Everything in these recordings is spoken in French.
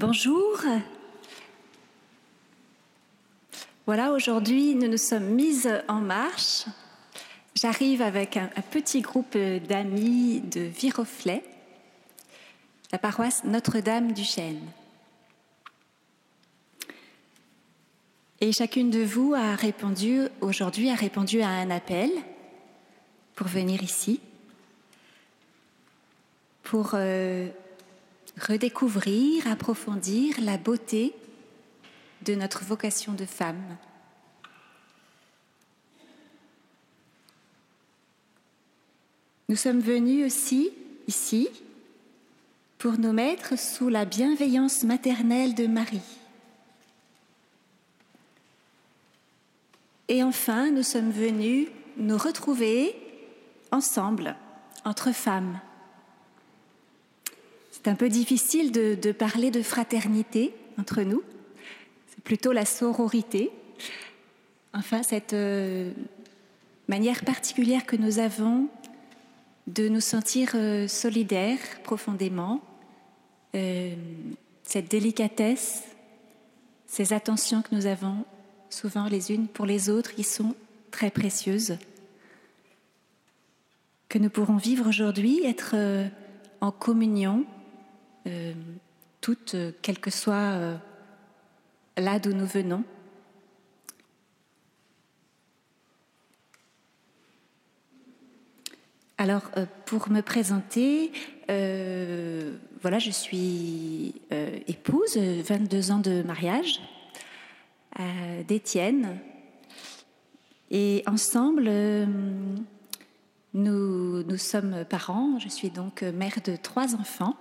Bonjour. Voilà, aujourd'hui, nous nous sommes mises en marche. J'arrive avec un, petit groupe d'amis de Viroflay, la paroisse Notre-Dame du Chêne. Et chacune de vous a répondu, aujourd'hui, a répondu à un appel pour venir ici, pour euh, redécouvrir, approfondir la beauté de notre vocation de femme. Nous sommes venus aussi ici pour nous mettre sous la bienveillance maternelle de Marie. Et enfin, nous sommes venus nous retrouver ensemble, entre femmes. C'est un peu difficile de, parler de fraternité entre nous, c'est plutôt la sororité. Enfin, cette euh, manière particulière que nous avons de nous sentir euh, solidaires profondément, euh, cette délicatesse, ces attentions que nous avons souvent les unes pour les autres qui sont très précieuses, que nous pourrons vivre aujourd'hui, être en communion, euh, toutes, euh, quel que soit euh, là d'où nous venons. Alors, pour me présenter, voilà, je suis épouse, 22 ans de mariage, d'Étienne. Et ensemble, nous sommes parents. Je suis donc mère de trois enfants.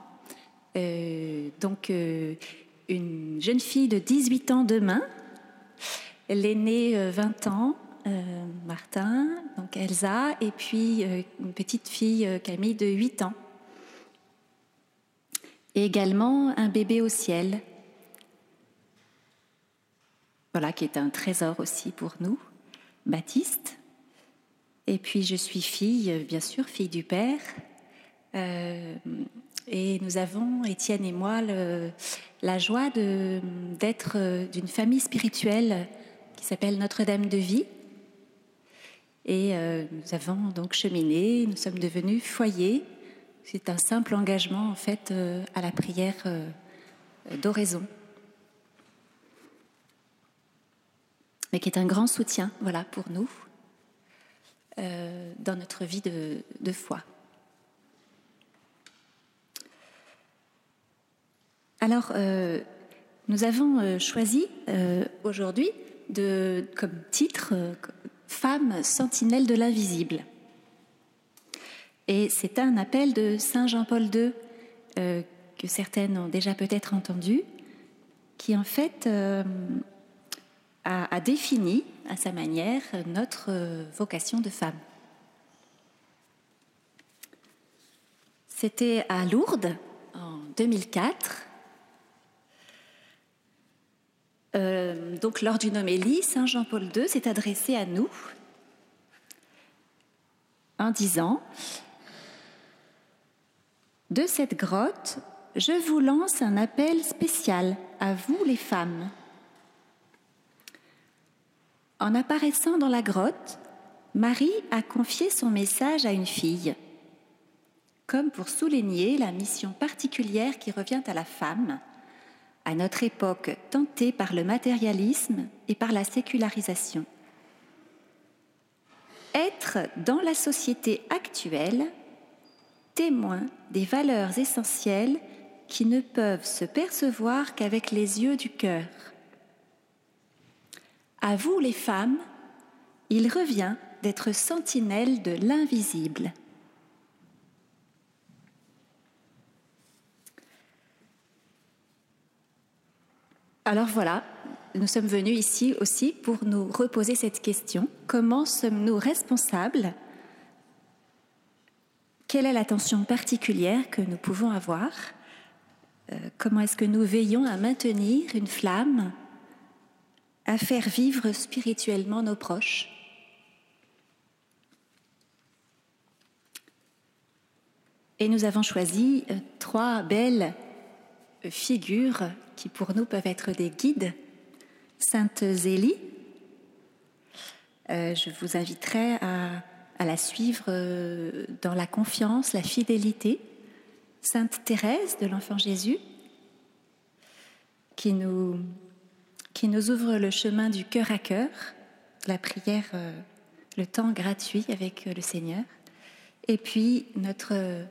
Euh, donc, une jeune fille de 18 ans demain, l'aînée 20 ans, euh, Martin, donc Elsa, et puis euh, une petite fille euh, Camille de 8 ans. Et également un bébé au ciel. Voilà, qui est un trésor aussi pour nous, Baptiste. Et puis je suis fille, bien sûr, fille du Père. Euh, et nous avons, Étienne et moi, la joie d'être d'une famille spirituelle qui s'appelle Notre-Dame de Vie. Et euh, nous avons donc cheminé, nous sommes devenus foyer. C'est un simple engagement en fait euh, à la prière euh, d'oraison. Mais qui est un grand soutien, voilà, pour nous, euh, dans notre vie de foi. Alors, euh, nous avons euh, choisi aujourd'hui de, comme titre Femme sentinelle de l'invisible. Et c'est un appel de Saint Jean-Paul II euh, que certaines ont déjà peut-être entendu, qui en fait euh, a, a, défini à sa manière notre euh, vocation de femme. C'était à Lourdes en 2004 Euh, donc, lors d'une homélie, Saint Jean-Paul II s'est adressé à nous en disant De cette grotte, je vous lance un appel spécial à vous les femmes. En apparaissant dans la grotte, Marie a confié son message à une fille, comme pour souligner la mission particulière qui revient à la femme à notre époque tentée par le matérialisme et par la sécularisation. Être dans la société actuelle témoin des valeurs essentielles qui ne peuvent se percevoir qu'avec les yeux du cœur. À vous les femmes, il revient d'être sentinelle de l'invisible. Alors voilà, nous sommes venus ici aussi pour nous reposer cette question. Comment sommes-nous responsables? Quelle est l'attention particulière que nous pouvons avoir? Euh, Comment est-ce que nous veillons à maintenir une flamme, à faire vivre spirituellement nos proches? Et nous avons choisi euh, trois belles figures qui pour nous peuvent être des guides. Sainte Zélie, euh, je vous inviterai à, la suivre euh, dans la confiance, la fidélité. Sainte Thérèse de l'Enfant Jésus, qui nous, ouvre le chemin du cœur à cœur, la prière, euh, le temps gratuit avec le Seigneur. Et puis notre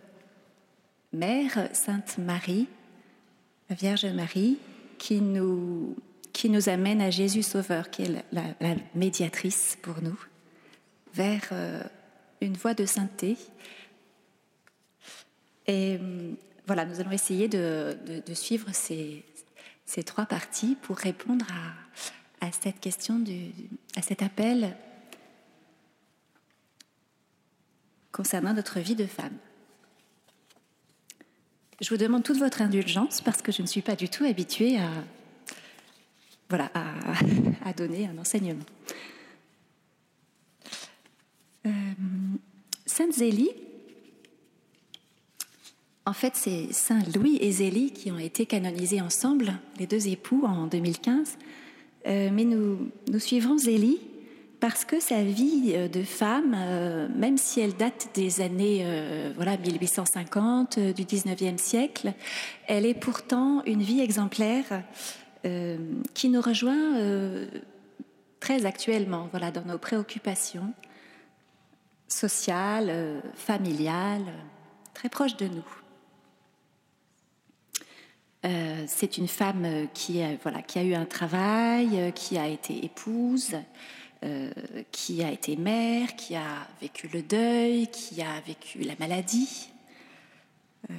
Mère, Sainte Marie, la Vierge Marie, qui nous, qui nous amène à Jésus Sauveur, qui est la, médiatrice pour nous, vers euh, une voie de sainteté. Et euh, voilà, nous allons essayer de, suivre ces, ces, trois parties pour répondre à, à cette question, du, à cet appel concernant notre vie de femme. Je vous demande toute votre indulgence parce que je ne suis pas du tout habituée à, voilà, à, donner un enseignement. Euh, Sainte Zélie, en fait, c'est Saint Louis et Zélie qui ont été canonisés ensemble, les deux époux, en 2015. Euh, mais nous, nous suivrons Zélie parce que sa vie euh, de femme, euh, même si elle date des années euh, voilà 1850 du 19e siècle, elle est pourtant une vie exemplaire qui nous rejoint très actuellement voilà dans nos préoccupations sociales, familiales, très proches de nous. c'est une femme qui voilà, qui a eu un travail, qui a été épouse, euh, qui a été mère, qui a vécu le deuil, qui a vécu la maladie. Euh,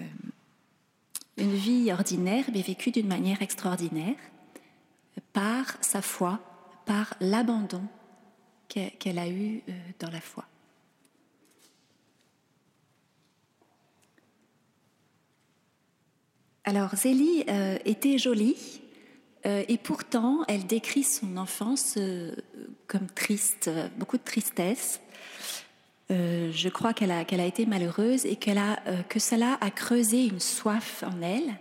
une vie ordinaire, mais vécue d'une manière extraordinaire, par sa foi, par l'abandon qu'elle a eu euh, dans la foi. Alors Zélie était jolie, euh, et pourtant, elle décrit son enfance euh, comme triste, beaucoup de tristesse. Euh, je crois qu'elle a, qu'elle a été malheureuse et que cela a creusé une soif en elle.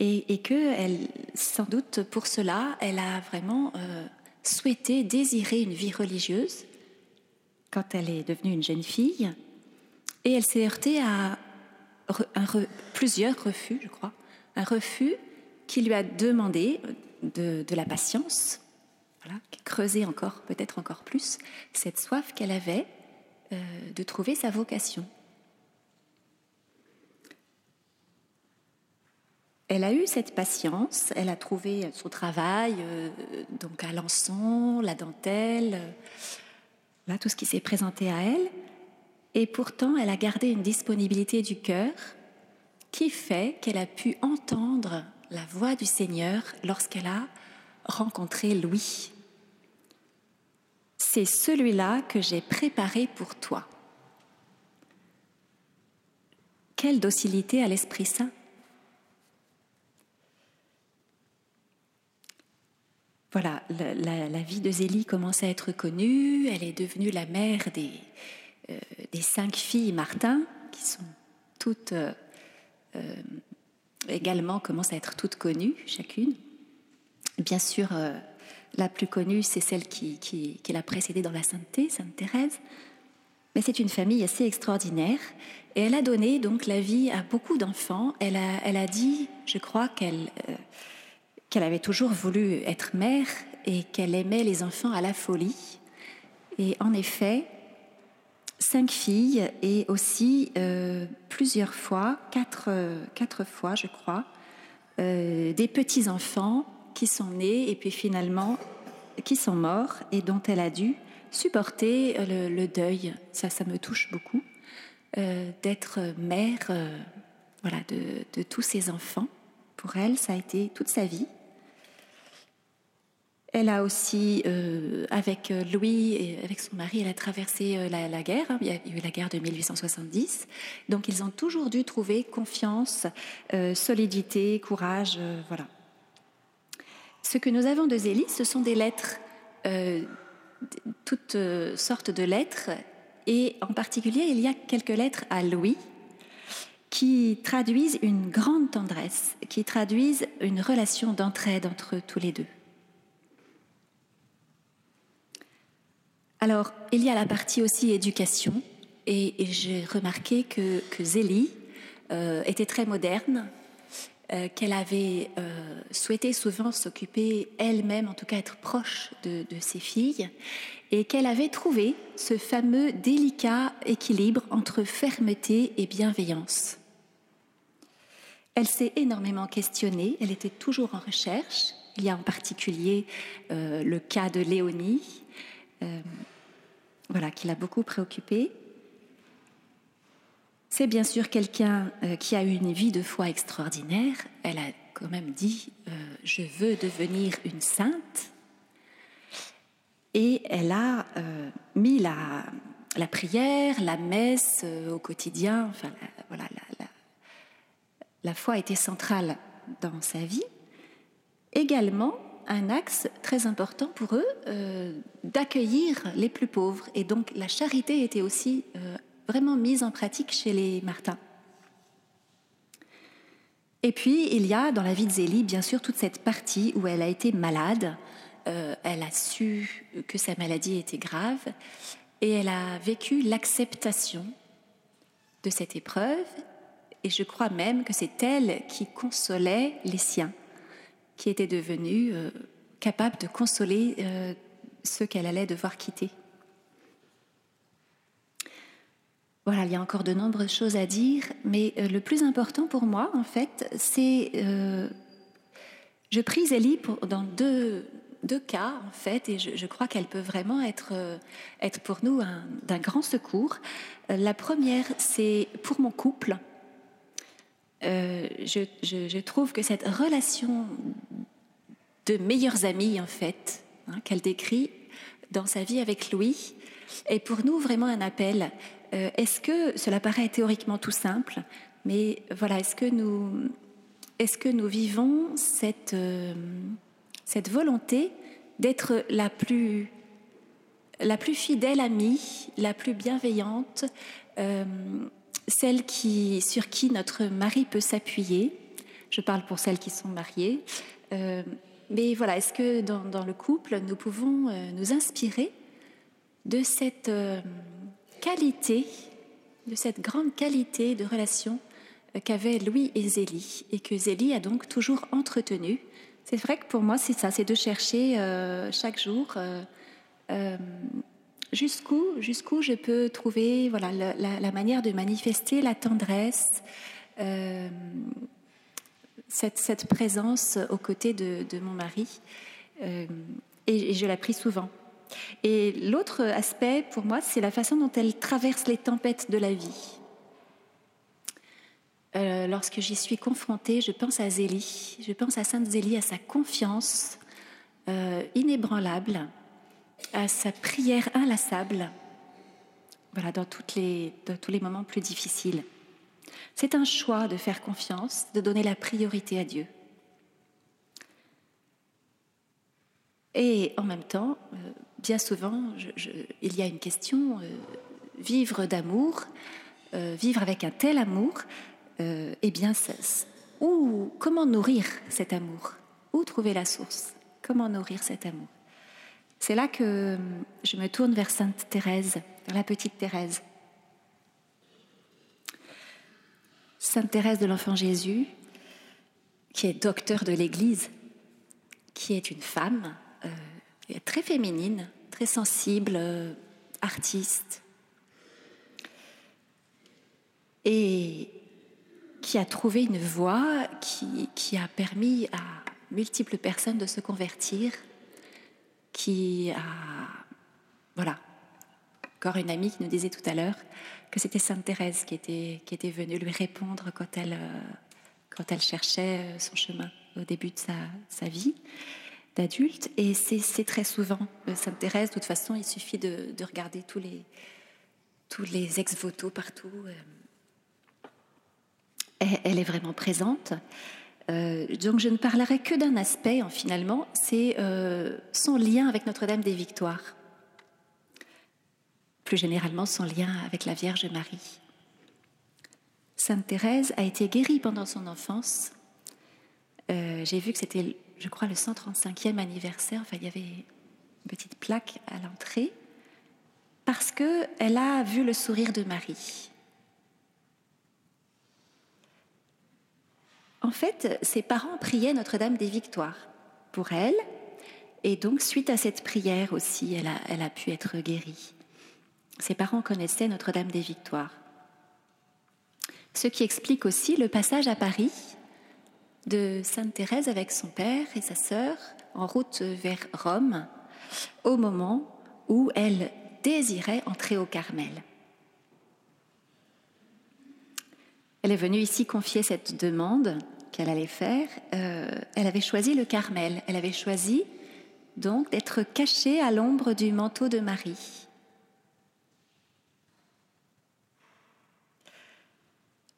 Et, que, sans doute pour cela, elle a vraiment souhaité, désiré une vie religieuse quand elle est devenue une jeune fille. Et elle s'est heurtée à plusieurs refus, je crois. Un refus qui lui a demandé de, la patience, voilà, creuser encore, peut-être encore plus, cette soif qu'elle avait euh, de trouver sa vocation. Elle a eu cette patience, elle a trouvé son travail, euh, donc à l'ençon, la dentelle, tout ce qui s'est présenté à elle, et pourtant elle a gardé une disponibilité du cœur qui fait qu'elle a pu entendre la voix du Seigneur lorsqu'elle a rencontré Louis. C'est celui-là que j'ai préparé pour toi. Quelle docilité à l'Esprit Saint. Voilà, la, vie de Zélie commence à être connue. Elle est devenue la mère des, euh, cinq filles Martin, qui sont toutes euh, euh, également commencent à être toutes connues, chacune. Bien sûr, euh, la plus connue, c'est celle qui, qui, l'a précédée dans la sainteté, Sainte Thérèse. Mais c'est une famille assez extraordinaire. Et elle a donné donc la vie à beaucoup d'enfants. Elle a, elle a dit, je crois, qu'elle euh, qu'elle avait toujours voulu être mère et qu'elle aimait les enfants à la folie. Et en effet, cinq filles et aussi euh, plusieurs fois, quatre, quatre, fois je crois, euh, des petits-enfants qui sont nés et puis finalement qui sont morts et dont elle a dû supporter euh, le, deuil. Ça, ça me touche beaucoup d'être mère voilà, de, de tous ces enfants. Pour elle, ça a été toute sa vie. Elle a aussi, euh, avec euh, Louis et avec son mari, elle a traversé euh, la, guerre. Hein. Il y a eu la guerre de 1870. Donc, ils ont toujours dû trouver confiance, solidité, courage. voilà. Ce que nous avons de Zélie, ce sont des lettres, toutes sortes de lettres. Et en particulier, il y a quelques lettres à Louis qui traduisent une grande tendresse, qui traduisent une relation d'entraide entre tous les deux. Alors, il y a la partie aussi éducation, et, j'ai remarqué que, Zélie euh, était très moderne, euh, qu'elle avait euh, souhaité souvent s'occuper elle-même, en tout cas être proche de, ses filles, et qu'elle avait trouvé ce fameux délicat équilibre entre fermeté et bienveillance. Elle s'est énormément questionnée, elle était toujours en recherche. Il y a en particulier le cas de Léonie, voilà, qui l'a beaucoup préoccupée. C'est bien sûr quelqu'un euh, qui a eu une vie de foi extraordinaire. Elle a quand même dit euh, Je veux devenir une sainte. Et elle a euh, mis la, la, prière, la messe au quotidien. Enfin, la, voilà, la, la foi était centrale dans sa vie. Également, un axe très important pour eux d'accueillir les plus pauvres. Et donc la charité était aussi vraiment mise en pratique chez les Martins. Et puis, il y a dans la vie de Zélie, bien sûr, toute cette partie où elle a été malade. Euh, elle a su que sa maladie était grave et elle a vécu l'acceptation de cette épreuve. Et je crois même que c'est elle qui consolait les siens, qui étaient devenus euh, capables de consoler euh, ceux qu'elle allait devoir quitter. Voilà, il y a encore de nombreuses choses à dire, mais euh, le plus important pour moi, en fait, c'est... Je prie Zélie pour, dans deux, deux, cas, en fait, et je, crois qu'elle peut vraiment être, être pour nous d'un grand secours. la première, c'est pour mon couple. Je, je, trouve que cette relation de meilleurs amis, en fait, hein, qu'elle décrit dans sa vie avec Louis, est pour nous vraiment un appel. Euh, est-ce que cela paraît théoriquement tout simple, mais voilà, est-ce que nous, est-ce que nous vivons cette, euh, cette volonté d'être la plus, la plus fidèle amie, la plus bienveillante, euh, celle qui, sur qui notre mari peut s'appuyer Je parle pour celles qui sont mariées. mais voilà, est-ce que dans, le couple, nous pouvons nous inspirer de cette qualité, de cette grande qualité de relation euh, qu'avaient Louis et Zélie, et que Zélie a donc toujours entretenu. C'est vrai que pour moi, c'est ça, c'est de chercher euh, chaque jour euh, jusqu'où, jusqu'où je peux trouver voilà, la, manière de manifester la tendresse, cette, cette, présence aux côtés de, mon mari. et, et je la prie souvent. Et l'autre aspect, pour moi, c'est la façon dont elle traverse les tempêtes de la vie. Euh, lorsque j'y suis confrontée, je pense à Zélie, je pense à Sainte Zélie, à sa confiance euh, inébranlable, à sa prière inlassable, voilà, dans, tous les moments plus difficiles. C'est un choix de faire confiance, de donner la priorité à Dieu. Et en même temps, euh, bien souvent, il y a une question, euh, vivre d'amour, euh, vivre avec un tel amour, eh bien, où, comment nourrir cet amour? Où trouver la source? Comment nourrir cet amour? C'est là que je me tourne vers Sainte Thérèse, vers la petite Thérèse. Sainte Thérèse de l'Enfant Jésus, qui est docteur de l'Église, qui est une femme très féminine, très sensible, euh, artiste, et qui a trouvé une voie qui, a permis à multiples personnes de se convertir, qui a... Voilà. Encore une amie qui nous disait tout à l'heure que c'était Sainte Thérèse qui était, qui était venue lui répondre quand elle, euh, quand elle cherchait euh, son chemin au début de sa, sa vie d'adultes. Et c'est très souvent euh, Sainte Thérèse. De toute façon, il suffit de, regarder tous les, tous les ex-voto partout. Elle, est vraiment présente. Euh, donc je ne parlerai que d'un aspect, en, finalement, c'est son lien avec Notre-Dame des Victoires. Plus généralement, son lien avec la Vierge Marie. Sainte Thérèse a été guérie pendant son enfance. Euh, j'ai vu que c'était, je crois, le 135e anniversaire. Enfin, il y avait une petite plaque à l'entrée parce que elle a vu le sourire de Marie. En fait, ses parents priaient Notre-Dame des Victoires pour elle, et donc suite à cette prière aussi, elle a, pu être guérie. Ses parents connaissaient Notre-Dame des Victoires. Ce qui explique aussi le passage à Paris de Sainte Thérèse avec son père et sa sœur en route vers Rome au moment où elle désirait entrer au Carmel. Elle est venue ici confier cette demande qu'elle allait faire. Euh, elle avait choisi le Carmel. Elle avait choisi donc d'être cachée à l'ombre du manteau de Marie.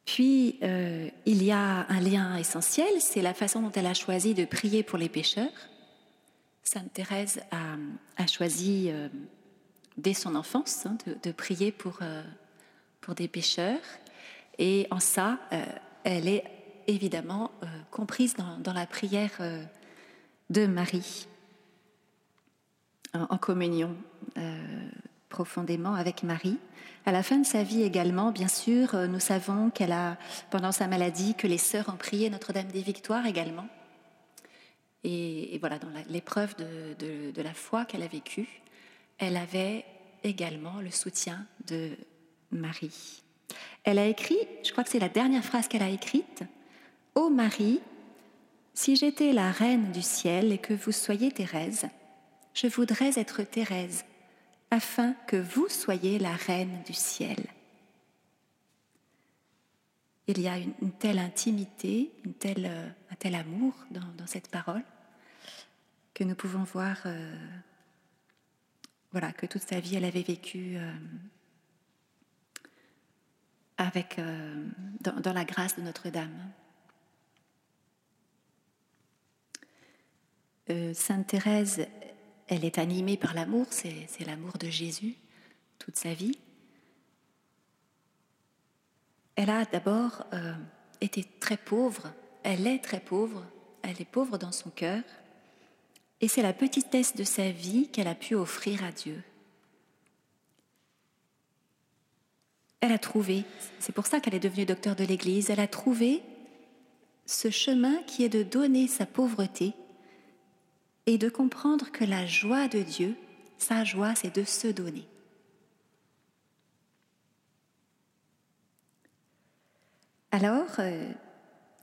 Puis, euh, il y a un lien essentiel, c'est la façon dont elle a choisi de prier pour les pécheurs. Sainte Thérèse a, choisi, euh, dès son enfance, hein, de, prier pour, pour des pécheurs. Et en ça, elle est évidemment comprise dans, la prière de Marie, en communion profondément avec Marie. À la fin de sa vie également, bien sûr, euh, nous savons qu'elle a, pendant sa maladie, que les sœurs ont prié Notre-Dame des Victoires également. Et, voilà, dans l'épreuve de, la foi qu'elle a vécue, elle avait également le soutien de Marie. Elle a écrit, je crois que c'est la dernière phrase qu'elle a écrite, Ô Marie, si j'étais la reine du ciel et que vous soyez Thérèse, je voudrais être Thérèse afin que vous soyez la reine du ciel. Il y a une, telle intimité, une telle, euh, un tel amour dans, cette parole que nous pouvons voir euh, voilà, que toute sa vie elle avait vécu euh, avec, dans, dans, la grâce de Notre-Dame. Sainte Thérèse elle est animée par l'amour, c'est l'amour de Jésus toute sa vie. Elle a d'abord euh, été très pauvre, elle est très pauvre, elle est pauvre dans son cœur, et c'est la petitesse de sa vie qu'elle a pu offrir à Dieu. Elle a trouvé, c'est pour ça qu'elle est devenue docteur de l'Église, elle a trouvé ce chemin qui est de donner sa pauvreté et de comprendre que la joie de Dieu, sa joie, c'est de se donner. Alors, euh,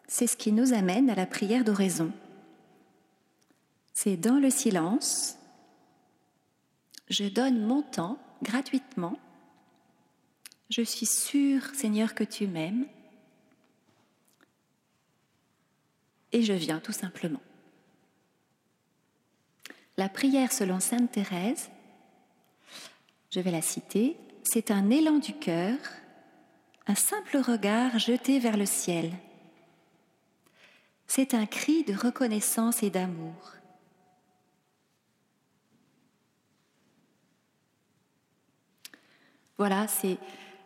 c'est ce qui nous amène à la prière d'oraison. C'est dans le silence, je donne mon temps gratuitement. Je suis sûre, Seigneur, que tu m'aimes. Et je viens tout simplement. La prière selon Sainte Thérèse, je vais la citer, c'est un élan du cœur, un simple regard jeté vers le ciel. C'est un cri de reconnaissance et d'amour. Voilà, c'est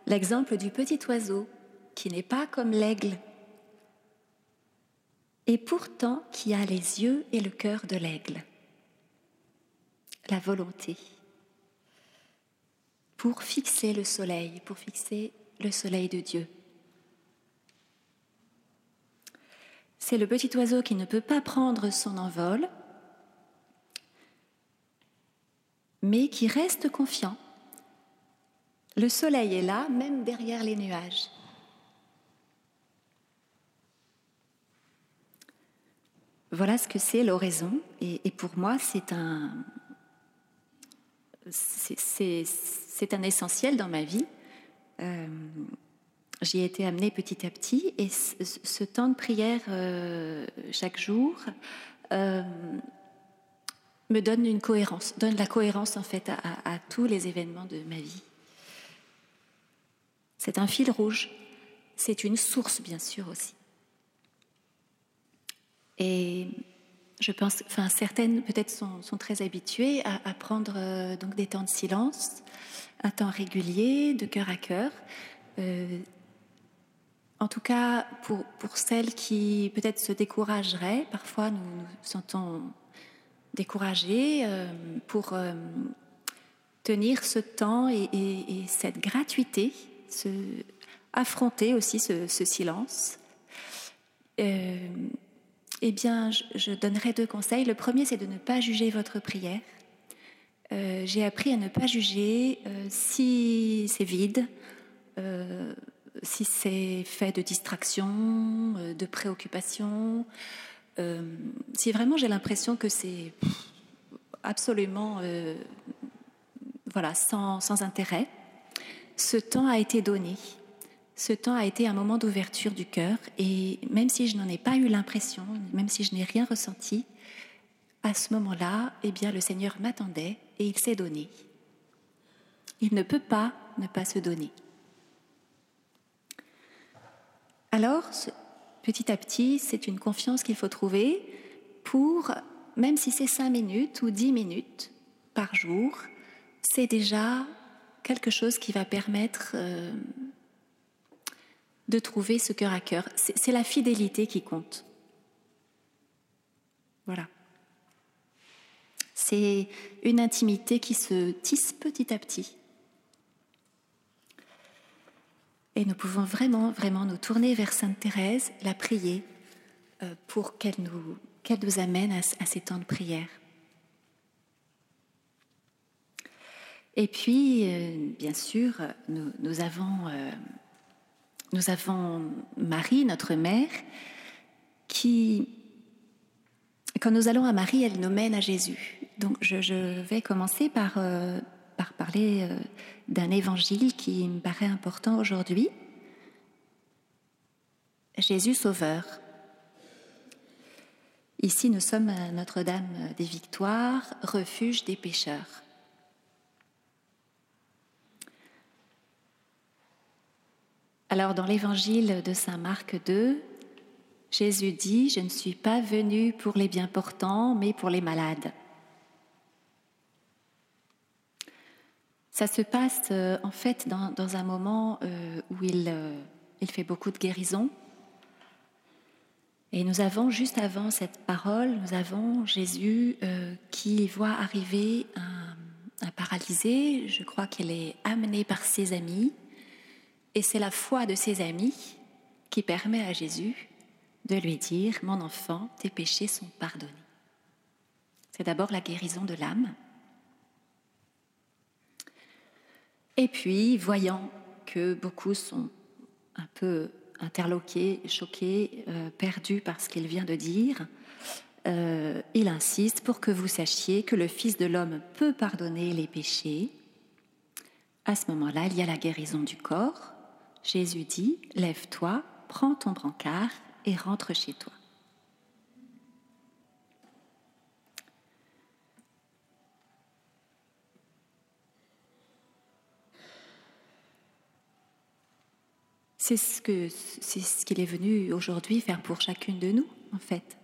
l'exemple du petit oiseau qui n'est pas comme l'aigle et pourtant qui a les yeux et le cœur de l'aigle la volonté pour fixer le soleil, pour fixer le soleil de Dieu. C'est le petit oiseau qui ne peut pas prendre son envol, mais qui reste confiant. Le soleil est là, même derrière les nuages. Voilà ce que c'est l'oraison, et, pour moi c'est un, c'est un essentiel dans ma vie. Euh, J'y ai été amenée petit à petit et ce, temps de prière euh, chaque jour euh, me donne une cohérence, donne la cohérence en fait à, à tous les événements de ma vie. C'est un fil rouge, c'est une source bien sûr aussi. Et je pense, enfin certaines peut-être sont, très habituées à, prendre euh, donc des temps de silence, un temps régulier, de cœur à cœur. Euh, en tout cas, pour, celles qui peut-être se décourageraient, parfois nous nous sentons découragés euh, pour tenir ce temps et, et- et cette gratuité, affronter aussi ce silence. Eh bien, je, donnerai deux conseils. Le premier, c'est de ne pas juger votre prière. Euh, J'ai appris à ne pas juger euh, si c'est vide, euh, si c'est fait de distraction, euh, de préoccupation, euh, si vraiment j'ai l'impression que c'est absolument voilà, sans intérêt, ce temps a été donné. Ce temps a été un moment d'ouverture du cœur et même si je n'en ai pas eu l'impression, même si je n'ai rien ressenti, à ce moment-là, eh bien, le Seigneur m'attendait et il s'est donné. Il ne peut pas ne pas se donner. Alors, petit à petit, c'est une confiance qu'il faut trouver pour, même si c'est cinq minutes ou dix minutes par jour, c'est déjà quelque chose qui va permettre euh, de trouver ce cœur à cœur. C'est la fidélité qui compte. Voilà. C'est une intimité qui se tisse petit à petit. Et nous pouvons vraiment, vraiment nous tourner vers Sainte Thérèse, la prier euh, pour qu'elle nous, nous amène à, ces temps de prière. Et puis, euh, bien sûr, nous, nous avons, euh, nous avons Marie, notre mère, qui, quand nous allons à Marie, elle nous mène à Jésus. Donc, je, vais commencer par, euh, par parler euh, d'un évangile qui me paraît important aujourd'hui. Jésus Sauveur. Ici, nous sommes à Notre-Dame des Victoires, refuge des pécheurs. Alors, dans l'évangile de Saint Marc 2, Jésus dit, Je ne suis pas venu pour les bien portants, mais pour les malades. Ça se passe euh, en fait dans, un moment euh, où il, euh, il fait beaucoup de guérison. Et nous avons, juste avant cette parole, nous avons Jésus qui voit arriver un paralysé. Je crois qu'il est amené par ses amis. Et c'est la foi de ses amis qui permet à Jésus de lui dire, mon enfant, tes péchés sont pardonnés. C'est d'abord la guérison de l'âme. Et puis, voyant que beaucoup sont un peu interloqués, choqués, euh, perdus par ce qu'il vient de dire, euh, il insiste pour que vous sachiez que le Fils de l'homme peut pardonner les péchés. À ce moment-là, il y a la guérison du corps. Jésus dit, lève-toi, prends ton brancard et rentre chez toi. C'est ce que c'est ce qu'il est venu aujourd'hui faire pour chacune de nous, en fait.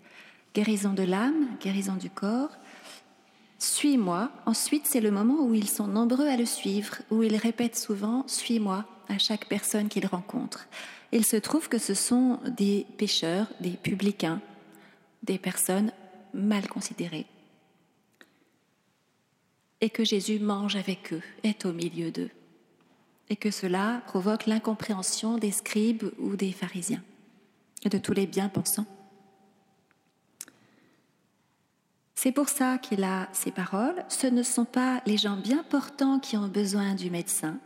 Guérison de l'âme, guérison du corps. Suis-moi. Ensuite, c'est le moment où ils sont nombreux à le suivre, où ils répètent souvent Suis-moi à chaque personne qu'ils rencontrent. Il se trouve que ce sont des pécheurs, des publicains, des personnes mal considérées. Et que Jésus mange avec eux, est au milieu d'eux et que cela provoque l'incompréhension des scribes ou des pharisiens et de tous les bien-pensants. C'est pour ça qu'il a ces paroles. Ce ne sont pas les gens bien portants qui ont besoin du médecin,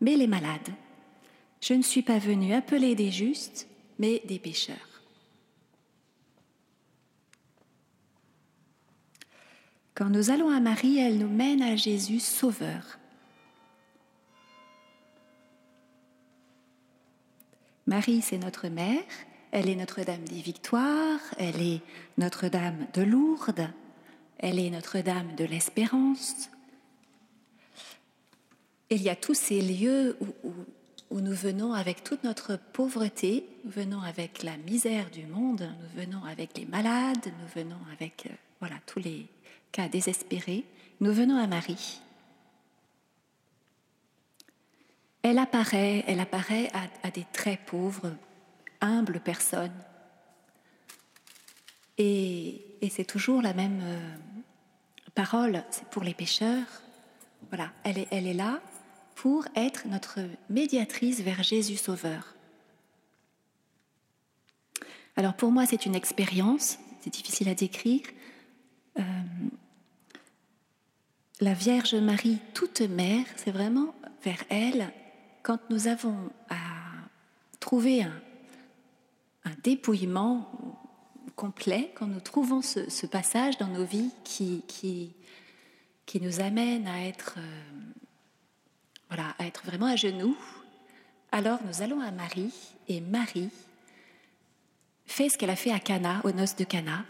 mais les malades. Je ne suis pas venu appeler des justes, mais des pécheurs. Quand nous allons à Marie, elle nous mène à Jésus Sauveur. Marie, c'est notre mère, elle est Notre-Dame des Victoires, elle est Notre-Dame de Lourdes, elle est Notre-Dame de l'Espérance. Il y a tous ces lieux où, nous venons avec toute notre pauvreté, nous venons avec la misère du monde, nous venons avec les malades, nous venons avec euh, voilà, tous les cas désespérés, nous venons à Marie. elle apparaît, elle apparaît à, des très pauvres, humbles personnes. Et, c'est toujours la même euh, parole, c'est pour les pécheurs. Voilà, elle est là pour être notre médiatrice vers Jésus Sauveur. Alors pour moi, c'est une expérience, c'est difficile à décrire. Euh, la Vierge Marie, toute mère, c'est vraiment vers elle quand nous avons à trouver un, dépouillement complet, quand nous trouvons ce, passage dans nos vies qui, nous amène à être, euh, voilà, à être vraiment à genoux, alors nous allons à Marie et Marie fait ce qu'elle a fait à Cana, aux noces de Cana.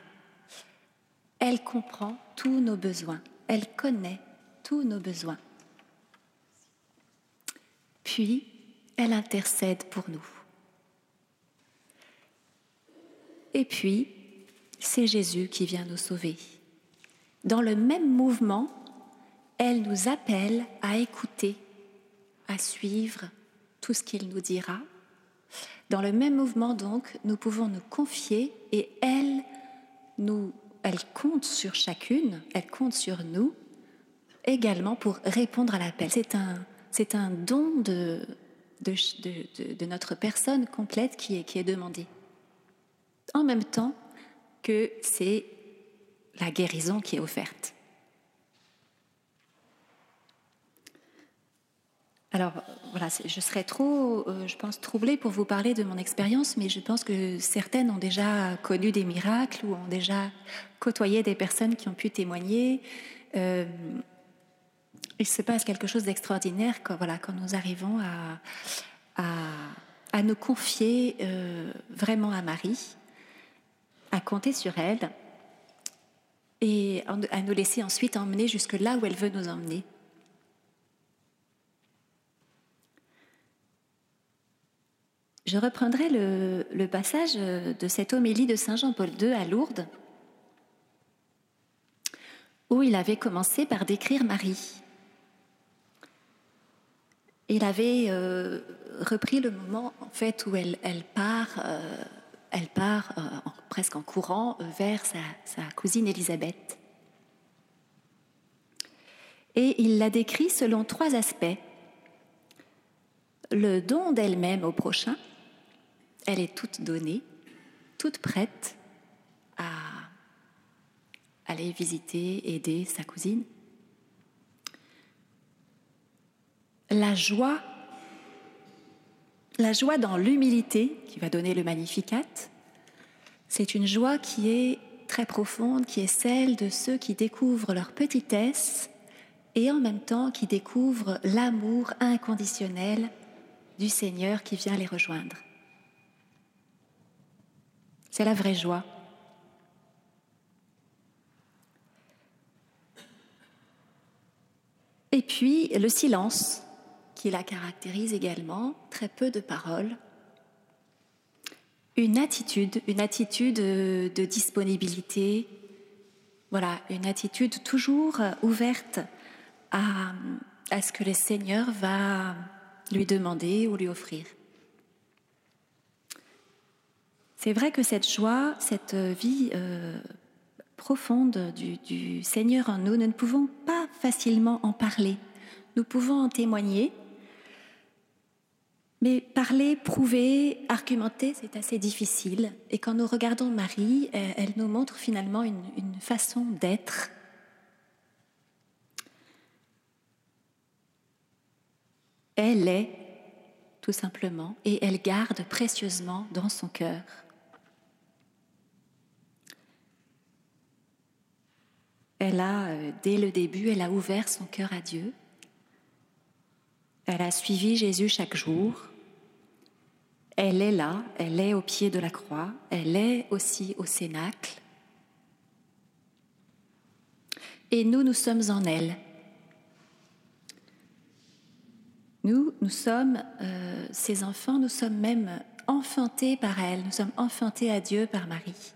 Elle comprend tous nos besoins, elle connaît tous nos besoins puis elle intercède pour nous. Et puis, c'est Jésus qui vient nous sauver. Dans le même mouvement, elle nous appelle à écouter, à suivre tout ce qu'il nous dira. Dans le même mouvement, donc, nous pouvons nous confier et elle nous, elle compte sur chacune, elle compte sur nous également pour répondre à l'appel. C'est un, c'est un don de, de, notre personne complète qui est, qui est demandé. En même temps que c'est la guérison qui est offerte. Alors voilà, je serais trop, euh, je pense, troublée pour vous parler de mon expérience, mais je pense que certaines ont déjà connu des miracles ou ont déjà côtoyé des personnes qui ont pu témoigner. Euh, il se passe quelque chose d'extraordinaire quand, voilà, quand nous arrivons à, à, nous confier euh, vraiment à Marie, à compter sur elle et à nous laisser ensuite emmener jusque là où elle veut nous emmener. Je reprendrai le, passage de cette homélie de Saint Jean-Paul II à Lourdes, où il avait commencé par décrire Marie. Il avait euh, repris le moment en fait où elle, part, euh, elle part euh, presque en courant vers sa, sa cousine Élisabeth. Et il l'a décrit selon trois aspects. Le don d'elle-même au prochain, elle est toute donnée, toute prête à aller visiter, aider sa cousine. la joie, la joie dans l'humilité qui va donner le Magnificat, c'est une joie qui est très profonde, qui est celle de ceux qui découvrent leur petitesse et en même temps qui découvrent l'amour inconditionnel du Seigneur qui vient les rejoindre. C'est la vraie joie. Et puis le silence, qui la caractérise également, très peu de paroles, une attitude, une attitude de disponibilité, voilà, une attitude toujours ouverte à, à ce que le Seigneur va lui demander ou lui offrir. C'est vrai que cette joie, cette vie euh, profonde du, du, Seigneur en nous, nous ne pouvons pas facilement en parler. Nous pouvons en témoigner, mais parler, prouver, argumenter, c'est assez difficile. Et quand nous regardons Marie, elle nous montre finalement une, façon d'être. Elle est, tout simplement, et elle garde précieusement dans son cœur. Elle a, euh, dès le début, elle a ouvert son cœur à Dieu. Elle a suivi Jésus chaque jour. Elle est là, elle est au pied de la croix, elle est aussi au cénacle. Et nous, nous sommes en elle. Nous, nous sommes euh, ses enfants, nous sommes même enfantés par elle, nous sommes enfantés à Dieu par Marie.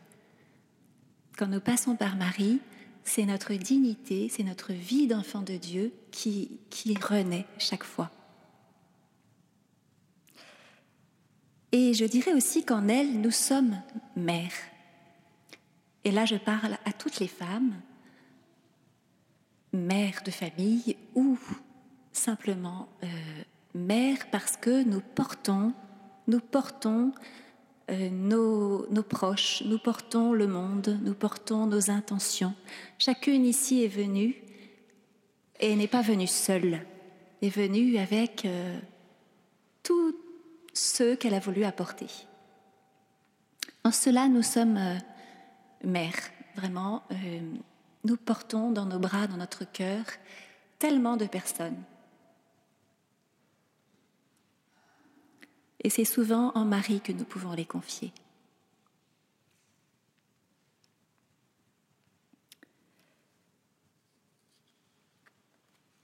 Quand nous passons par Marie, c'est notre dignité, c'est notre vie d'enfant de Dieu qui, renaît chaque fois. Et je dirais aussi qu'en elle, nous sommes mères. Et là, je parle à toutes les femmes, mères de famille ou simplement euh, mères parce que nous portons, nous portons nos, nos, proches, nous portons le monde, nous portons nos intentions. Chacune ici est venue et n'est pas venue seule, est venue avec euh, tous ceux qu'elle a voulu apporter. En cela, nous sommes euh, mères, vraiment. Euh, nous portons dans nos bras, dans notre cœur, tellement de personnes. Et c'est souvent en Marie que nous pouvons les confier.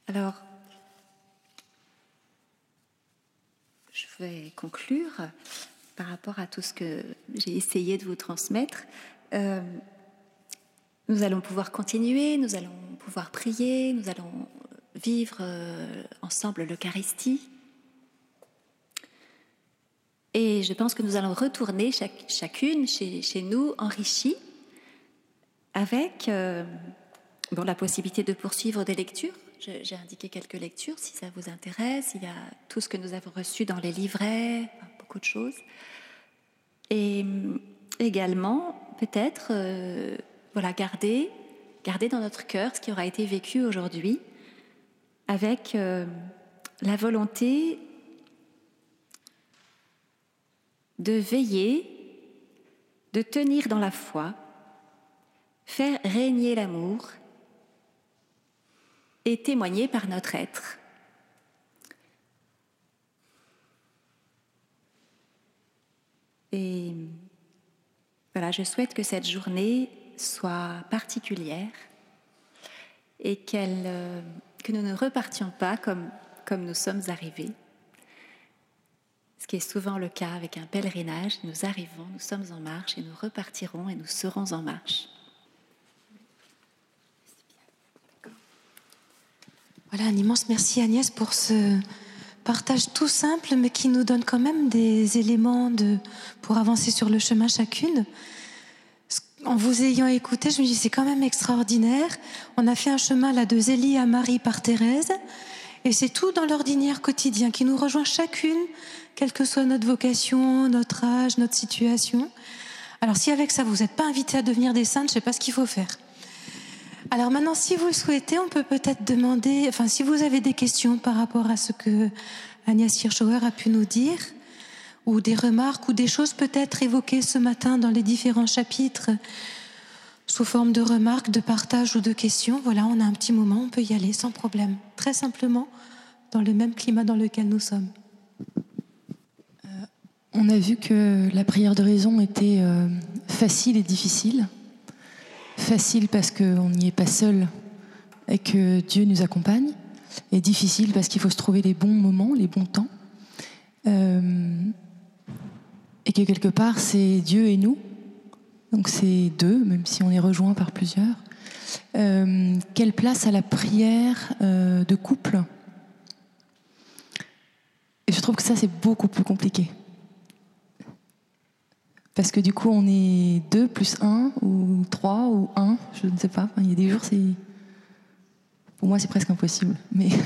Alors, je vais conclure par rapport à tout ce que j'ai essayé de vous transmettre. Euh, nous allons pouvoir continuer, nous allons pouvoir prier, nous allons vivre euh, ensemble l'Eucharistie. Et je pense que nous allons retourner chacune chez, nous enrichie avec euh, bon, la possibilité de poursuivre des lectures j'ai indiqué quelques lectures si ça vous intéresse. Il y a tout ce que nous avons reçu dans les livrets, beaucoup de choses. Et mm, également, peut-être, euh, voilà, garder, garder dans notre cœur ce qui aura été vécu aujourd'hui avec euh, la volonté de veiller, de tenir dans la foi, faire régner l'amour et témoigné par notre être. Et voilà, je souhaite que cette journée soit particulière et euh, que nous ne repartions pas comme nous sommes arrivés. Ce qui est souvent le cas avec un pèlerinage, nous arrivons, nous sommes en marche et nous repartirons et nous serons en marche. Voilà, un immense merci Agnès pour ce partage tout simple, mais qui nous donne quand même des éléments de, pour avancer sur le chemin chacune. En vous ayant écouté, je me dis c'est quand même extraordinaire. On a fait un chemin là de Zélie à Marie par Thérèse, et c'est tout dans l'ordinaire quotidien qui nous rejoint chacune, quelle que soit notre vocation, notre âge, notre situation. Alors si avec ça vous n'êtes pas invité à devenir des saintes, je ne sais pas ce qu'il faut faire. Alors maintenant, si vous le souhaitez, on peut peut-être demander, enfin, si vous avez des questions par rapport à ce que Agnès Hirschauer a pu nous dire, ou des remarques, ou des choses peut-être évoquées ce matin dans les différents chapitres, sous forme de remarques, de partage ou de questions, voilà, on a un petit moment, on peut y aller sans problème, très simplement, dans le même climat dans lequel nous sommes. On a vu que la prière de raison était euh, facile et difficile. Facile parce qu'on n'y est pas seul et que Dieu nous accompagne, et difficile parce qu'il faut se trouver les bons moments, les bons temps, euh, et que quelque part c'est Dieu et nous, donc c'est deux, même si on est rejoint par plusieurs. Euh, quelle place à la prière de couple? Et je trouve que ça c'est beaucoup plus compliqué. Parce que du coup, on est deux plus un, ou trois, ou un, je ne sais pas. il y a des jours, c'est. Pour moi, c'est presque impossible. Mais.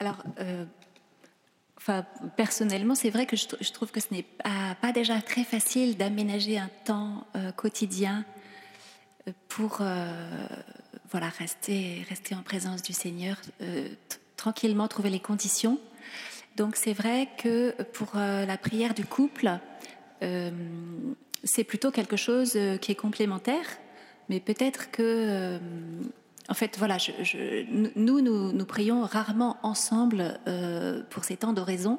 Alors, euh, enfin, personnellement, c'est vrai que je, trouve que ce n'est pas, déjà très facile d'aménager un temps euh, quotidien euh, pour voilà, rester, rester en présence du Seigneur tranquillement trouver les conditions. Donc c'est vrai que pour euh, la prière du couple, euh, c'est plutôt quelque chose euh, qui est complémentaire, mais peut-être que, en fait, voilà, nous, nous, nous prions rarement ensemble pour ces temps d'oraison,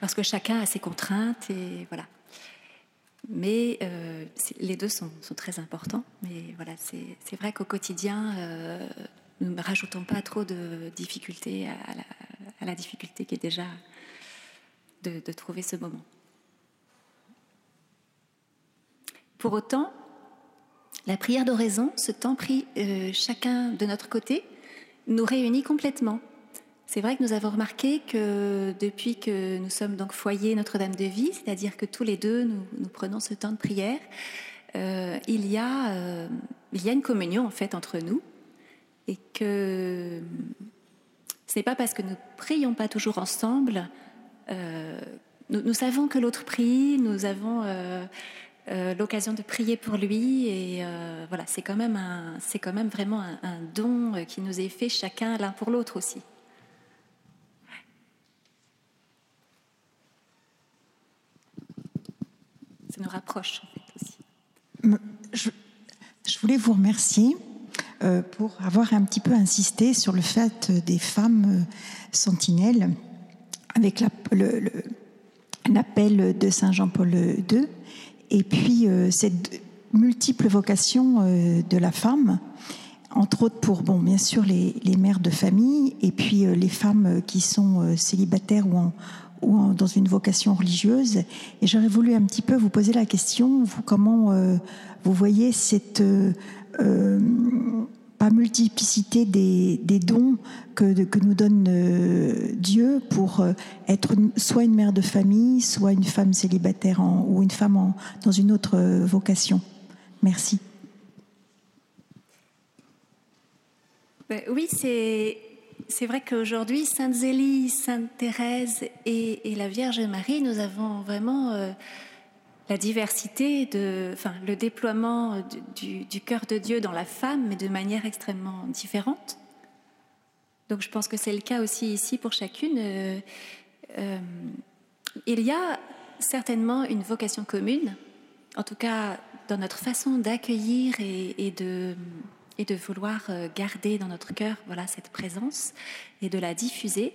parce que chacun a ses contraintes et voilà. Mais les deux sont, sont, très importants. Mais voilà, c'est vrai qu'au quotidien, ne rajoutons pas trop de difficultés à la, difficulté qui est déjà de, trouver ce moment. Pour autant, la prière d'oraison, ce temps pris euh, chacun de notre côté, nous réunit complètement. C'est vrai que nous avons remarqué que depuis que nous sommes donc foyer Notre-Dame de Vie, c'est-à-dire que tous les deux nous, prenons ce temps de prière, euh, il, y a, euh, il y a une communion en fait entre nous et que ce n'est pas parce que nous prions pas toujours ensemble, euh, nous, savons que l'autre prie, nous avons l'occasion de prier pour lui et voilà, c'est quand même c'est quand même vraiment un don qui nous est fait chacun l'un pour l'autre aussi. nous rapproche aussi. Je, voulais vous remercier euh, pour avoir un petit peu insisté sur le fait des femmes euh, sentinelles avec l'appel de Saint Jean-Paul II et puis euh, cette multiple vocation de la femme entre autres pour, bon, bien sûr, les, mères de famille et puis les femmes qui sont célibataires ou dans une vocation religieuse. Et j'aurais voulu un petit peu vous poser la question, vous, comment euh, vous voyez cette euh, euh, pas multiplicité des, des dons que, que, nous donne Dieu pour être soit une mère de famille, soit une femme célibataire ou une femme dans une autre vocation. Merci. Ben oui, c'est c'est vrai qu'aujourd'hui, Sainte Zélie, Sainte Thérèse et, la Vierge Marie, nous avons vraiment euh, la diversité, de, enfin, le déploiement du, cœur de Dieu dans la femme, mais de manière extrêmement différente. Donc je pense que c'est le cas aussi ici pour chacune. Euh, euh, il y a certainement une vocation commune, en tout cas dans notre façon d'accueillir et de vouloir euh, garder dans notre cœur voilà, cette présence et de la diffuser,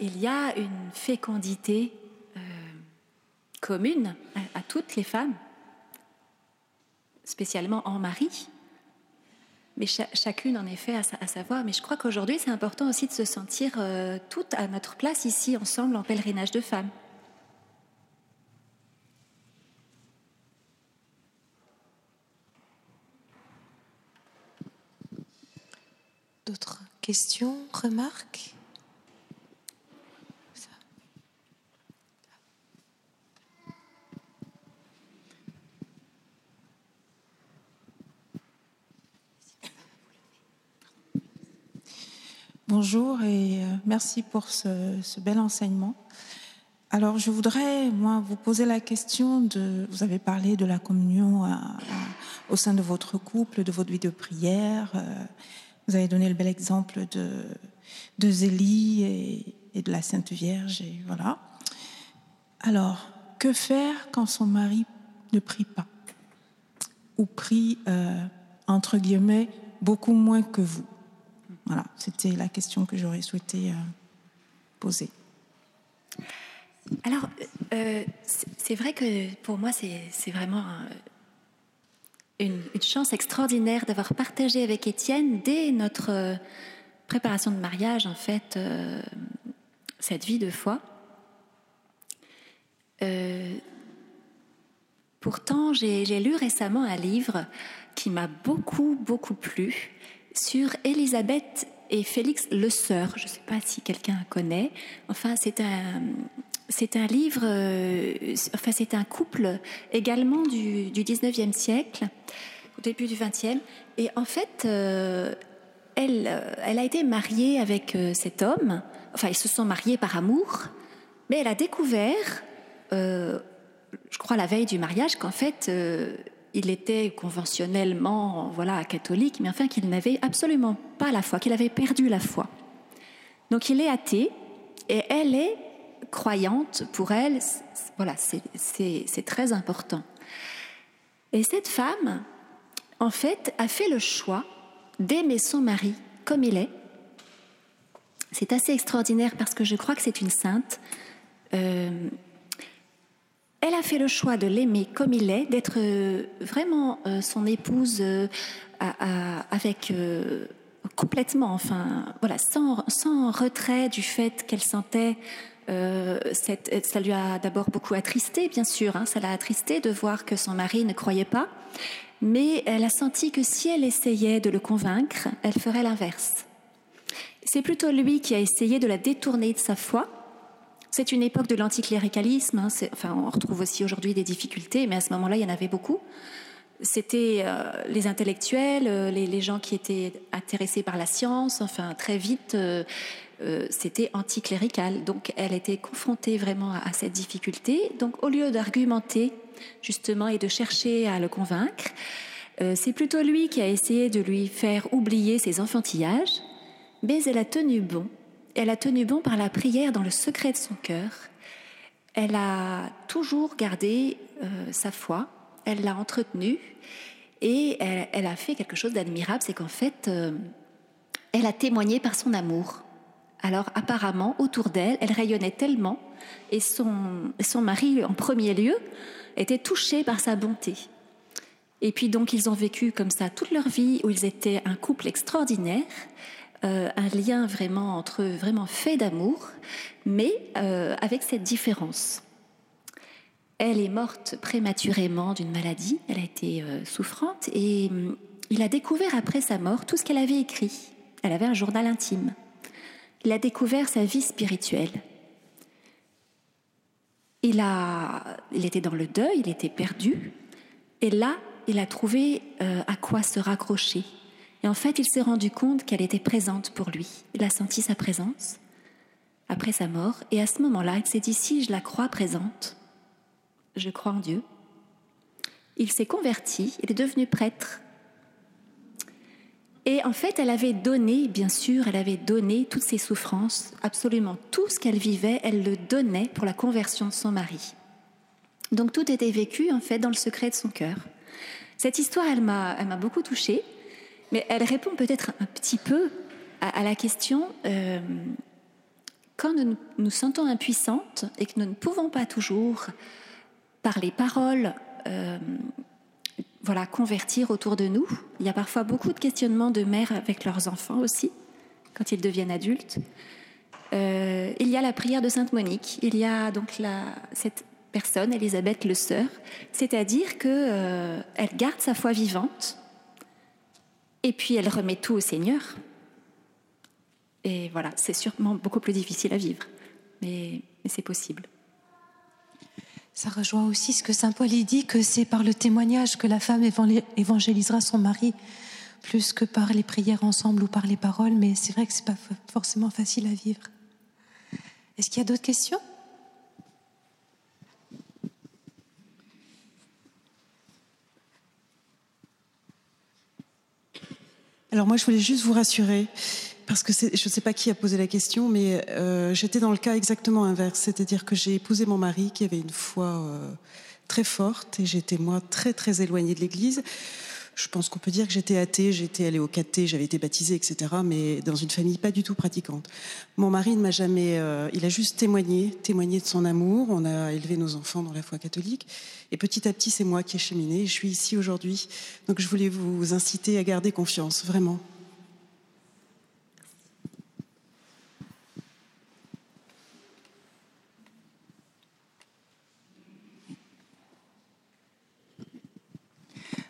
il y a une fécondité commune à, toutes les femmes, spécialement en mari, mais chacune en effet à, savoir. Mais je crois qu'aujourd'hui, c'est important aussi de se sentir toutes à notre place ici, ensemble, en pèlerinage de femmes. D'autres questions, remarques? Bonjour et euh, merci pour ce, bel enseignement. Alors, je voudrais, moi, vous poser la question de, vous avez parlé de la communion au sein de votre couple, de votre vie de prière. Euh, vous avez donné le bel exemple de, Zélie et, de la Sainte Vierge, voilà. Alors, que faire quand son mari ne prie pas Ou prie, euh, entre guillemets, beaucoup moins que vous? Voilà, c'était la question que j'aurais souhaité euh, poser. Alors, euh, c'est vrai que pour moi, c'est vraiment une, chance extraordinaire d'avoir partagé avec Étienne dès notre euh, préparation de mariage, en fait, cette vie de foi. Pourtant, j'ai lu récemment un livre qui m'a beaucoup, beaucoup plu sur Élisabeth et Félix Le Sœur. Je ne sais pas si quelqu'un connaît. Enfin, c'est un, c'est un livre, euh, enfin c'est un couple également du, du 19e siècle, au début du 20e. Et en fait, euh, elle, euh, elle a été mariée avec cet homme, enfin ils se sont mariés par amour, mais elle a découvert, je crois la veille du mariage, qu'en fait il était conventionnellement voilà catholique, mais enfin qu'il n'avait absolument pas la foi, qu'il avait perdu la foi. Donc il est athée et elle est croyante, pour elle, voilà, c'est très important. Et cette femme, en fait, a fait le choix d'aimer son mari comme il est. C'est assez extraordinaire parce que je crois que c'est une sainte. Euh, elle a fait le choix de l'aimer comme il est, d'être euh, vraiment euh, son épouse avec complètement, enfin, voilà, sans, sans retrait du fait qu'elle sentait euh, ça lui a d'abord beaucoup attristé, bien sûr. Hein, ça l'a attristé de voir que son mari ne croyait pas. mais elle a senti que si elle essayait de le convaincre, elle ferait l'inverse. C'est plutôt lui qui a essayé de la détourner de sa foi. C'est une époque de l'anticléricalisme, hein, enfin on retrouve aussi aujourd'hui des difficultés, mais à ce moment-là il y en avait beaucoup. C'était euh, les intellectuels, euh, les, gens qui étaient intéressés par la science, enfin très vite euh, c'était anticlérical. Donc elle était confrontée vraiment à cette difficulté. Donc au lieu d'argumenter justement, et de chercher à le convaincre. C'est plutôt lui qui a essayé de lui faire oublier ses enfantillages, mais elle a tenu bon. Elle a tenu bon par la prière dans le secret de son cœur. Elle a toujours gardé euh, sa foi, elle l'a entretenue et elle, a fait quelque chose d'admirable, c'est qu'en fait, euh, elle a témoigné par son amour. Alors apparemment, autour d'elle, elle rayonnait tellement, et son, son mari en premier lieu, étaient touchés par sa bonté. Et puis donc ils ont vécu comme ça toute leur vie, où ils étaient un couple extraordinaire, euh, un lien vraiment entre vraiment fait d'amour, mais euh, avec cette différence. Elle est morte prématurément d'une maladie, elle a été euh, souffrante, et hum, il a découvert après sa mort tout ce qu'elle avait écrit. Elle avait un journal intime. Il a découvert sa vie spirituelle. Il, a, il était dans le deuil, il était perdu. Et là, il a trouvé à quoi se raccrocher. Et en fait, il s'est rendu compte qu'elle était présente pour lui. Il a senti sa présence après sa mort. Et à ce moment-là, il s'est dit, si je la crois présente, je crois en Dieu. Il s'est converti, il est devenu prêtre. Et en fait, elle avait donné, bien sûr, elle avait donné toutes ses souffrances, absolument tout ce qu'elle vivait, elle le donnait pour la conversion de son mari. Donc tout était vécu, en fait, dans le secret de son cœur. Cette histoire, elle m'a, beaucoup touchée, mais elle répond peut-être un petit peu à, la question euh, quand nous nous, sentons impuissantes et que nous ne pouvons pas toujours, par les paroles, euh, voilà, convertir autour de nous. Il y a parfois beaucoup de questionnements de mères avec leurs enfants aussi, quand ils deviennent adultes. Euh, il y a la prière de Sainte Monique, il y a donc cette personne, Elisabeth le Sœur, c'est-à-dire que euh, elle garde sa foi vivante et puis elle remet tout au Seigneur. Et voilà, c'est sûrement beaucoup plus difficile à vivre, mais, c'est possible. Ça rejoint aussi ce que Saint Paul dit, que c'est par le témoignage que la femme évangélisera son mari, plus que par les prières ensemble ou par les paroles, mais c'est vrai que c'est pas forcément facile à vivre. Est-ce qu'il y a d'autres questions? Alors moi, je voulais juste vous rassurer parce que je ne sais pas qui a posé la question, mais euh, j'étais dans le cas exactement inverse, c'est-à-dire que j'ai épousé mon mari qui avait une foi euh, très forte et j'étais moi très très éloignée de l'Église. Je pense qu'on peut dire que j'étais athée, j'étais allée au caté, j'avais été baptisée, etc. Mais dans une famille pas du tout pratiquante. Mon mari ne m'a jamais, euh, il a juste témoigné, témoigné de son amour. On a élevé nos enfants dans la foi catholique. Et petit à petit, c'est moi qui ai cheminé. Je suis ici aujourd'hui. Donc je voulais vous inciter à garder confiance, vraiment.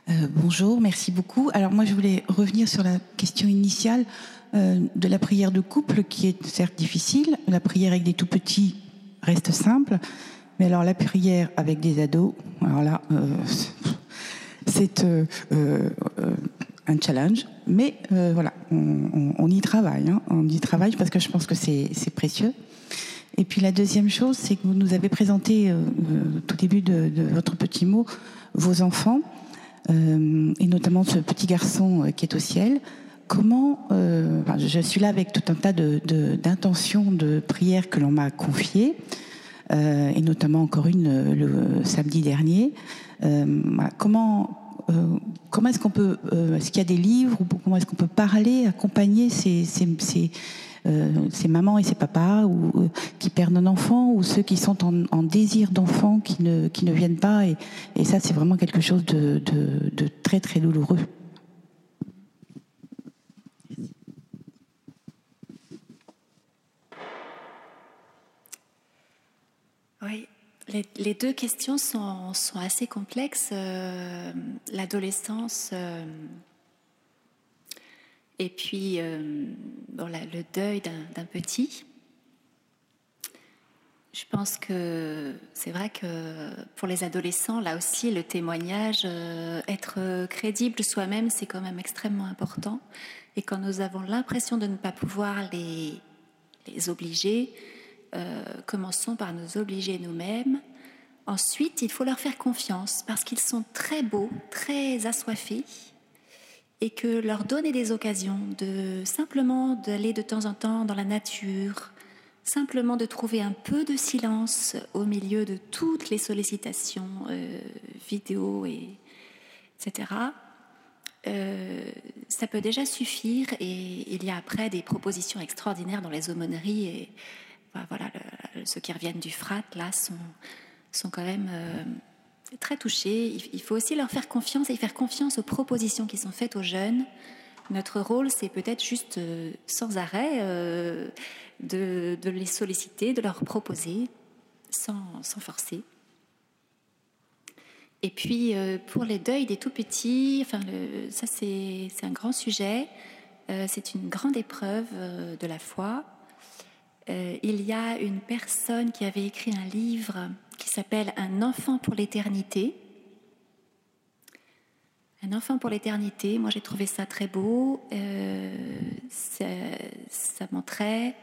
Euh, bonjour, merci beaucoup. Alors moi, je voulais revenir sur la question initiale euh, de la prière de couple, qui est certes difficile. La prière avec des tout petits reste simple, mais alors la prière avec des ados, alors là, euh, c'est un challenge. Mais voilà, on, y travaille. Hein. on y travaille parce que je pense que c'est précieux. Et puis la deuxième chose, c'est que vous nous avez présenté au tout début de votre petit mot vos enfants. Euh, et notamment ce petit garçon euh, qui est au ciel. Comment, euh, je suis là avec tout un tas d'intentions de, de, prières que l'on m'a confiées, et notamment encore une le samedi dernier. comment comment est-ce qu'on peut, est-ce qu'il y a des livres ou comment est-ce qu'on peut parler, accompagner ces, euh, ces mamans et ces papas ou, euh, qui perdent un enfant ou ceux qui sont en, désir d'enfant qui ne, qui ne viennent pas. Et, ça, c'est vraiment quelque chose de, de, très, très douloureux. Oui, les, deux questions sont, sont assez complexes. Euh, l'adolescence euh, et puis bon, le deuil d'un petit. Je pense que c'est vrai que pour les adolescents, là aussi, le témoignage, être crédible soi-même, c'est quand même extrêmement important. Et quand nous avons l'impression de ne pas pouvoir les, les obliger, euh, commençons par nous obliger nous-mêmes. Ensuite, il faut leur faire confiance parce qu'ils sont très beaux, très assoiffés et que leur donner des occasions de simplement d'aller de temps en temps dans la nature, simplement de trouver un peu de silence au milieu de toutes les sollicitations euh, vidéo et etc. Euh, ça peut déjà suffire et il y a après des propositions extraordinaires dans les aumôneries et voilà, ceux qui reviennent du frat, là, sont, sont quand même euh, très touchés. Il, faut aussi leur faire confiance et faire confiance aux propositions qui sont faites aux jeunes. Notre rôle, c'est peut-être juste euh, sans arrêt euh, de, les solliciter, de leur proposer, sans, forcer. Et puis, pour les deuils des tout petits, enfin, ça, c'est un grand sujet. c'est une grande épreuve de la foi. Euh, il y a une personne qui avait écrit un livre qui s'appelle Un enfant pour l'éternité. Un enfant pour l'éternité, moi j'ai trouvé ça très beau. Euh, ça, montrait,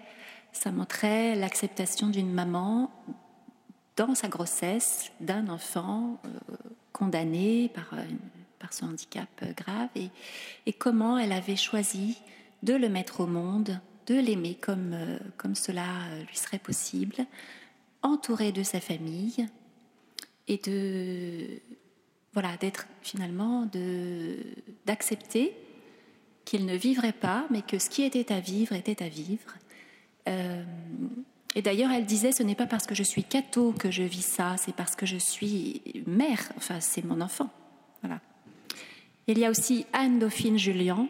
ça montrait l'acceptation d'une maman dans sa grossesse d'un enfant euh, condamné par, par son handicap grave et comment elle avait choisi de le mettre au monde de l'aimer comme, euh, comme cela euh, lui serait possible, entouré de sa famille et de voilà d'être finalement de d'accepter qu'il ne vivrait pas, mais que ce qui était à vivre était à vivre. Euh, et d'ailleurs, elle disait, ce n'est pas parce que je suis catho que je vis ça, c'est parce que je suis mère. Enfin, c'est mon enfant. Voilà. Il y a aussi Anne Dauphine Julien,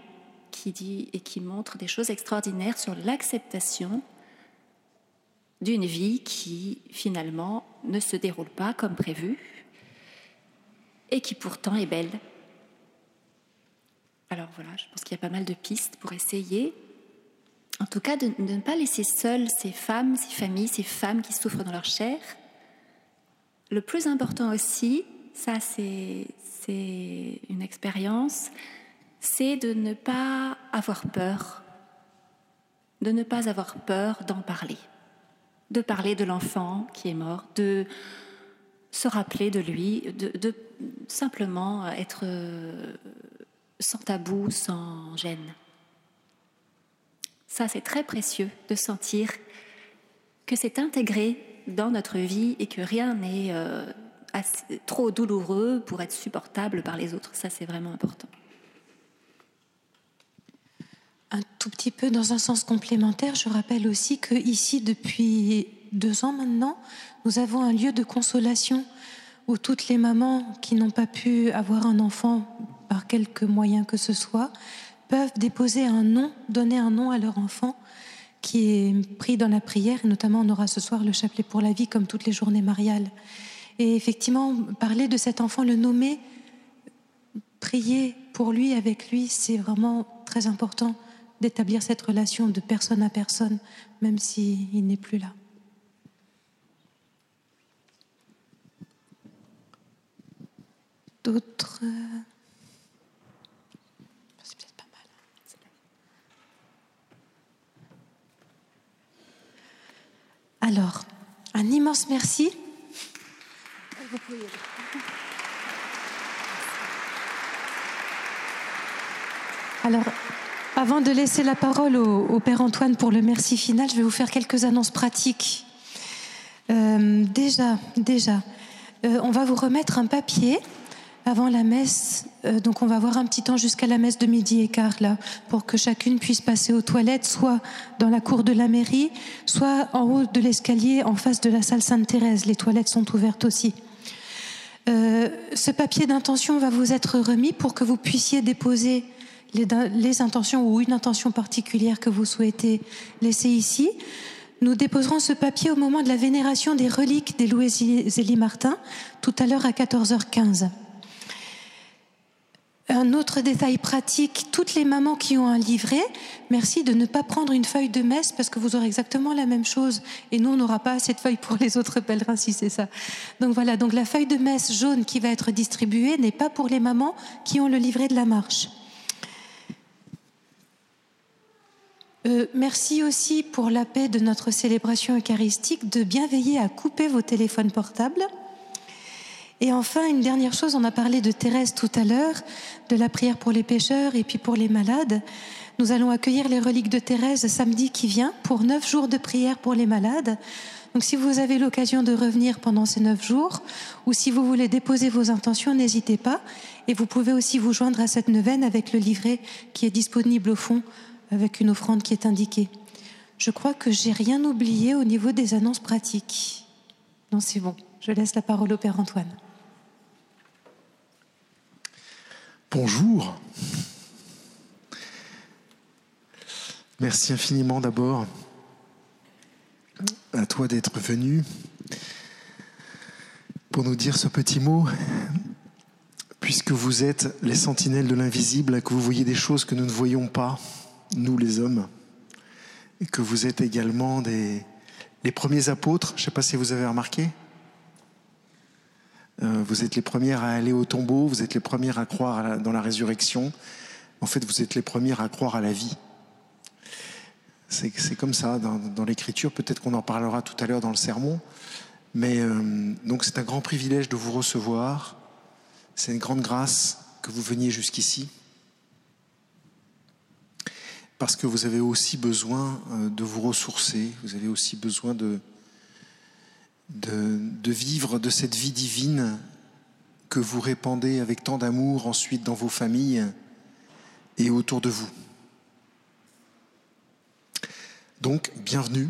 qui dit et qui montre des choses extraordinaires sur l'acceptation d'une vie qui finalement ne se déroule pas comme prévu et qui pourtant est belle. Alors voilà, je pense qu'il y a pas mal de pistes pour essayer, en tout cas, de, ne pas laisser seules ces femmes, ces familles, ces femmes qui souffrent dans leur chair. Le plus important aussi, ça c'est une expérience, c'est de ne pas avoir peur, de ne pas avoir peur d'en parler, de parler de l'enfant qui est mort, de se rappeler de lui, de, simplement être sans tabou, sans gêne. Ça, c'est très précieux de sentir que c'est intégré dans notre vie et que rien n'est euh, trop douloureux pour être supportable par les autres. Ça, c'est vraiment important. Un tout petit peu dans un sens complémentaire, je rappelle aussi que ici, depuis deux ans maintenant, nous avons un lieu de consolation où toutes les mamans qui n'ont pas pu avoir un enfant par quelque moyen que ce soit peuvent déposer un nom, donner un nom à leur enfant qui est pris dans la prière, et notamment on aura ce soir le chapelet pour la vie comme toutes les journées mariales. Et effectivement, parler de cet enfant, le nommer, prier pour lui, avec lui, c'est vraiment très important d'établir cette relation de personne à personne, même s'il n'est plus là. D'autres? C'est peut-être pas mal. Alors, un immense merci. Alors, avant de laisser la parole au, Père Antoine pour le merci final, je vais vous faire quelques annonces pratiques. Euh, déjà, déjà, euh, on va vous remettre un papier avant la messe. Euh, donc on va avoir un petit temps jusqu'à la messe de midi et quart là, pour que chacune puisse passer aux toilettes, soit dans la cour de la mairie, soit en haut de l'escalier en face de la salle Sainte-Thérèse. Les toilettes sont ouvertes aussi. ce papier d'intention va vous être remis pour que vous puissiez déposer les, intentions ou une intention particulière que vous souhaitez laisser ici. Nous déposerons ce papier au moment de la vénération des reliques des Louis Zélie Martin, tout à l'heure à 14h15. Un autre détail pratique, toutes les mamans qui ont un livret, merci de ne pas prendre une feuille de messe parce que vous aurez exactement la même chose et nous on n'aura pas assez de feuilles pour les autres pèlerins si c'est ça. Donc voilà, donc la feuille de messe jaune qui va être distribuée n'est pas pour les mamans qui ont le livret de la marche. Euh, merci aussi pour la paix de notre célébration eucharistique de bien veiller à couper vos téléphones portables. Et enfin, une dernière chose, on a parlé de Thérèse tout à l'heure, de la prière pour les pécheurs et puis pour les malades. Nous allons accueillir les reliques de Thérèse samedi qui vient pour neuf jours de prière pour les malades. Donc si vous avez l'occasion de revenir pendant ces neuf jours, ou si vous voulez déposer vos intentions, n'hésitez pas. Et vous pouvez aussi vous joindre à cette neuvaine avec le livret qui est disponible au fond, avec une offrande qui est indiquée. Je crois que j'ai rien oublié au niveau des annonces pratiques. Non, c'est bon. Je laisse la parole au Père Antoine. Bonjour. Merci infiniment d'abord à toi d'être venu pour nous dire ce petit mot, puisque vous êtes les sentinelles de l'invisible, que vous voyez des choses que nous ne voyons pas, nous les hommes, et que vous êtes également des, les premiers apôtres, je ne sais pas si vous avez remarqué, euh, vous êtes les premières à aller au tombeau, vous êtes les premières à croire dans la résurrection. En fait, vous êtes les premières à croire à la vie. C'est comme ça dans, l'écriture. Peut-être qu'on en parlera tout à l'heure dans le sermon. Mais euh, donc c'est un grand privilège de vous recevoir. C'est une grande grâce que vous veniez jusqu'ici. Parce que vous avez aussi besoin euh, de vous ressourcer, vous avez aussi besoin de, de, vivre de cette vie divine que vous répandez avec tant d'amour ensuite dans vos familles et autour de vous. Donc, bienvenue,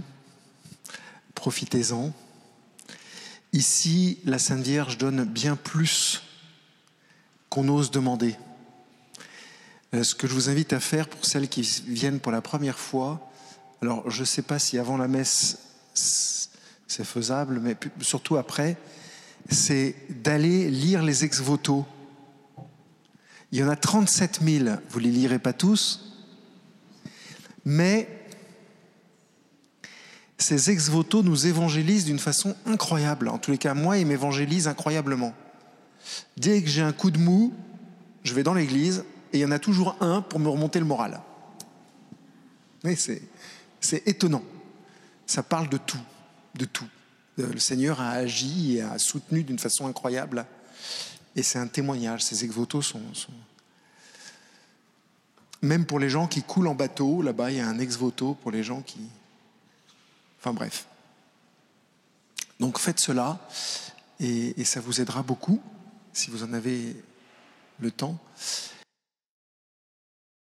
profitez-en. Ici, la Sainte Vierge donne bien plus qu'on ose demander. Euh, ce que je vous invite à faire pour celles qui viennent pour la première fois, alors je ne sais pas si avant la messe c'est faisable, mais surtout après, c'est d'aller lire les ex-voto. Il y en a 37 000, vous ne les lirez pas tous, mais ces ex-voto nous évangélisent d'une façon incroyable. En tous les cas, moi, ils m'évangélisent incroyablement. Dès que j'ai un coup de mou, je vais dans l'église et il y en a toujours un pour me remonter le moral. Mais c'est étonnant. Ça parle de tout de tout. Euh, le Seigneur a agi et a soutenu d'une façon incroyable. Et c'est un témoignage. Ces ex-votos sont, Même pour les gens qui coulent en bateau, là-bas, il y a un ex-voto pour les gens qui. Enfin bref. Donc faites cela et ça vous aidera beaucoup si vous en avez le temps.